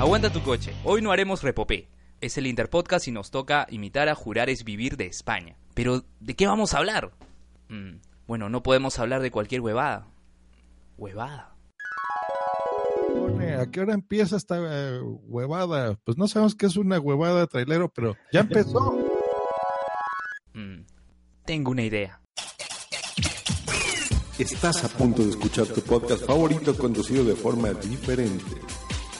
Aguanta tu coche. Hoy no haremos repopé. Es el Interpodcast y nos toca imitar a Jurar es Vivir de España. Pero, ¿de qué vamos a hablar? Mm, bueno, no podemos hablar de cualquier huevada. ¿Huevada? ¿A qué hora empieza esta eh, huevada? Pues no sabemos qué es una huevada trailero, pero ya empezó. Mm, tengo una idea. Estás a punto de escuchar tu podcast favorito conducido de forma diferente.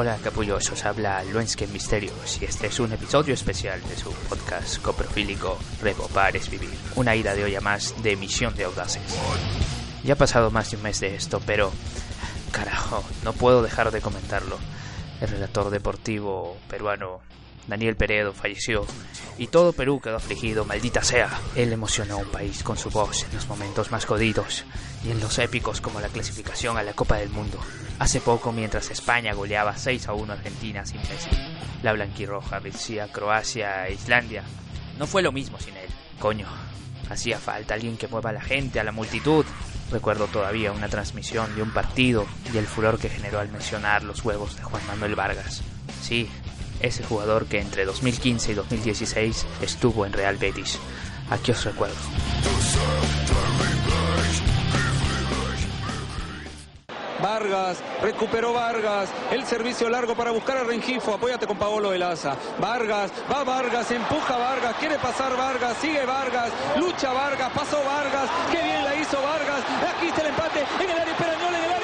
Hola capullosos, habla Luensken Misterios y este es un episodio especial de su podcast coprofílico Repopar es Vivir, una ida de olla más de Misión de Audaces. Ya ha pasado más de un mes de esto, pero carajo, no puedo dejar de comentarlo. El relator deportivo peruano Daniel Peredo falleció y todo Perú quedó afligido, maldita sea. Él emocionó a un país con su voz en los momentos más jodidos y en los épicos como la clasificación a la Copa del Mundo. Hace poco, mientras España goleaba 6 a 1 a Argentina sin Messi, la blanquirroja vencía Croacia e Islandia. No fue lo mismo sin él. Coño, hacía falta alguien que mueva a la gente, a la multitud. Recuerdo todavía una transmisión de un partido y el furor que generó al mencionar los huevos de Juan Manuel Vargas. Sí, ese jugador que entre 2015 y 2016 estuvo en Real Betis. Aquí os recuerdo. Vargas, recuperó Vargas, el servicio largo para buscar a Rengifo, apóyate con Paolo Velaza. Vargas, va Vargas, empuja Vargas, quiere pasar Vargas, sigue Vargas, lucha Vargas, pasó Vargas, qué bien la hizo Vargas, aquí está el empate en el área Esperañol, en el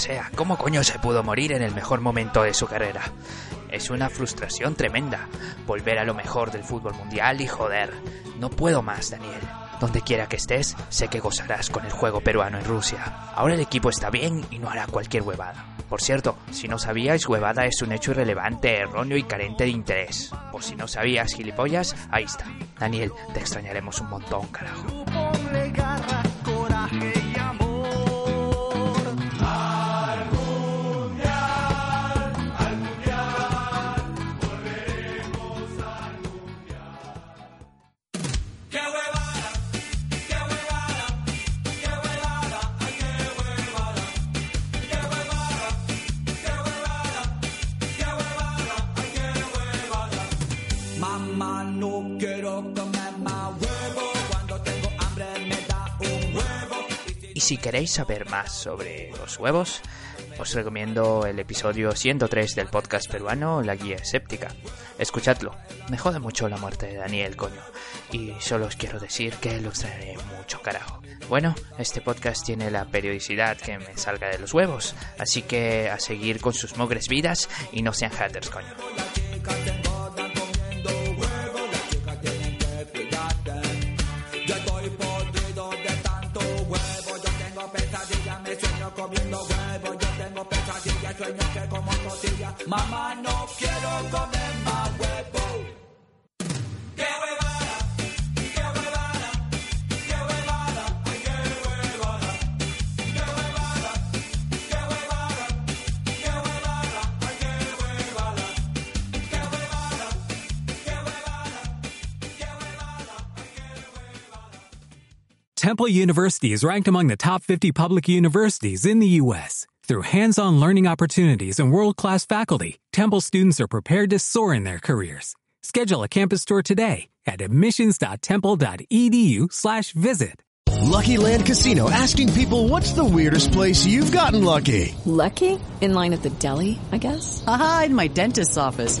sea, ¿cómo coño se pudo morir en el mejor momento de su carrera? Es una frustración tremenda volver a lo mejor del fútbol mundial y joder, no puedo más, Daniel. Donde quiera que estés, sé que gozarás con el juego peruano en Rusia. Ahora el equipo está bien y no hará cualquier huevada. Por cierto, si no sabíais, huevada es un hecho irrelevante, erróneo y carente de interés. Por si no sabías, gilipollas, ahí está. Daniel, te extrañaremos un montón, carajo. Si queréis saber más sobre los huevos, os recomiendo el episodio 103 del podcast peruano La Guía Escéptica. Escuchadlo, me jode mucho la muerte de Daniel, coño. Y solo os quiero decir que lo extrañaré mucho, carajo. Bueno, este podcast tiene la periodicidad que me salga de los huevos, así que a seguir con sus mogres vidas y no sean haters, coño. Mamá, no quiero comer más huevo. ¡Qué huevada! ¡Qué huevada! ¡Qué huevada! ¡Ay, qué huevada! ¡Qué huevada! ¡Qué huevada! ¡Qué huevada! ¡Ay, qué huevada! ¡Qué huevada! ¡Qué huevada! ¡Qué huevada! Temple University is ranked among the top 50 public universities in the U.S. Through hands-on learning opportunities and world-class faculty, Temple students are prepared to soar in their careers. Schedule a campus tour today at admissions.temple.edu/visit. Lucky Land Casino asking people what's the weirdest place you've gotten lucky? Lucky? In line at the deli, I guess? Aha, in my dentist's office.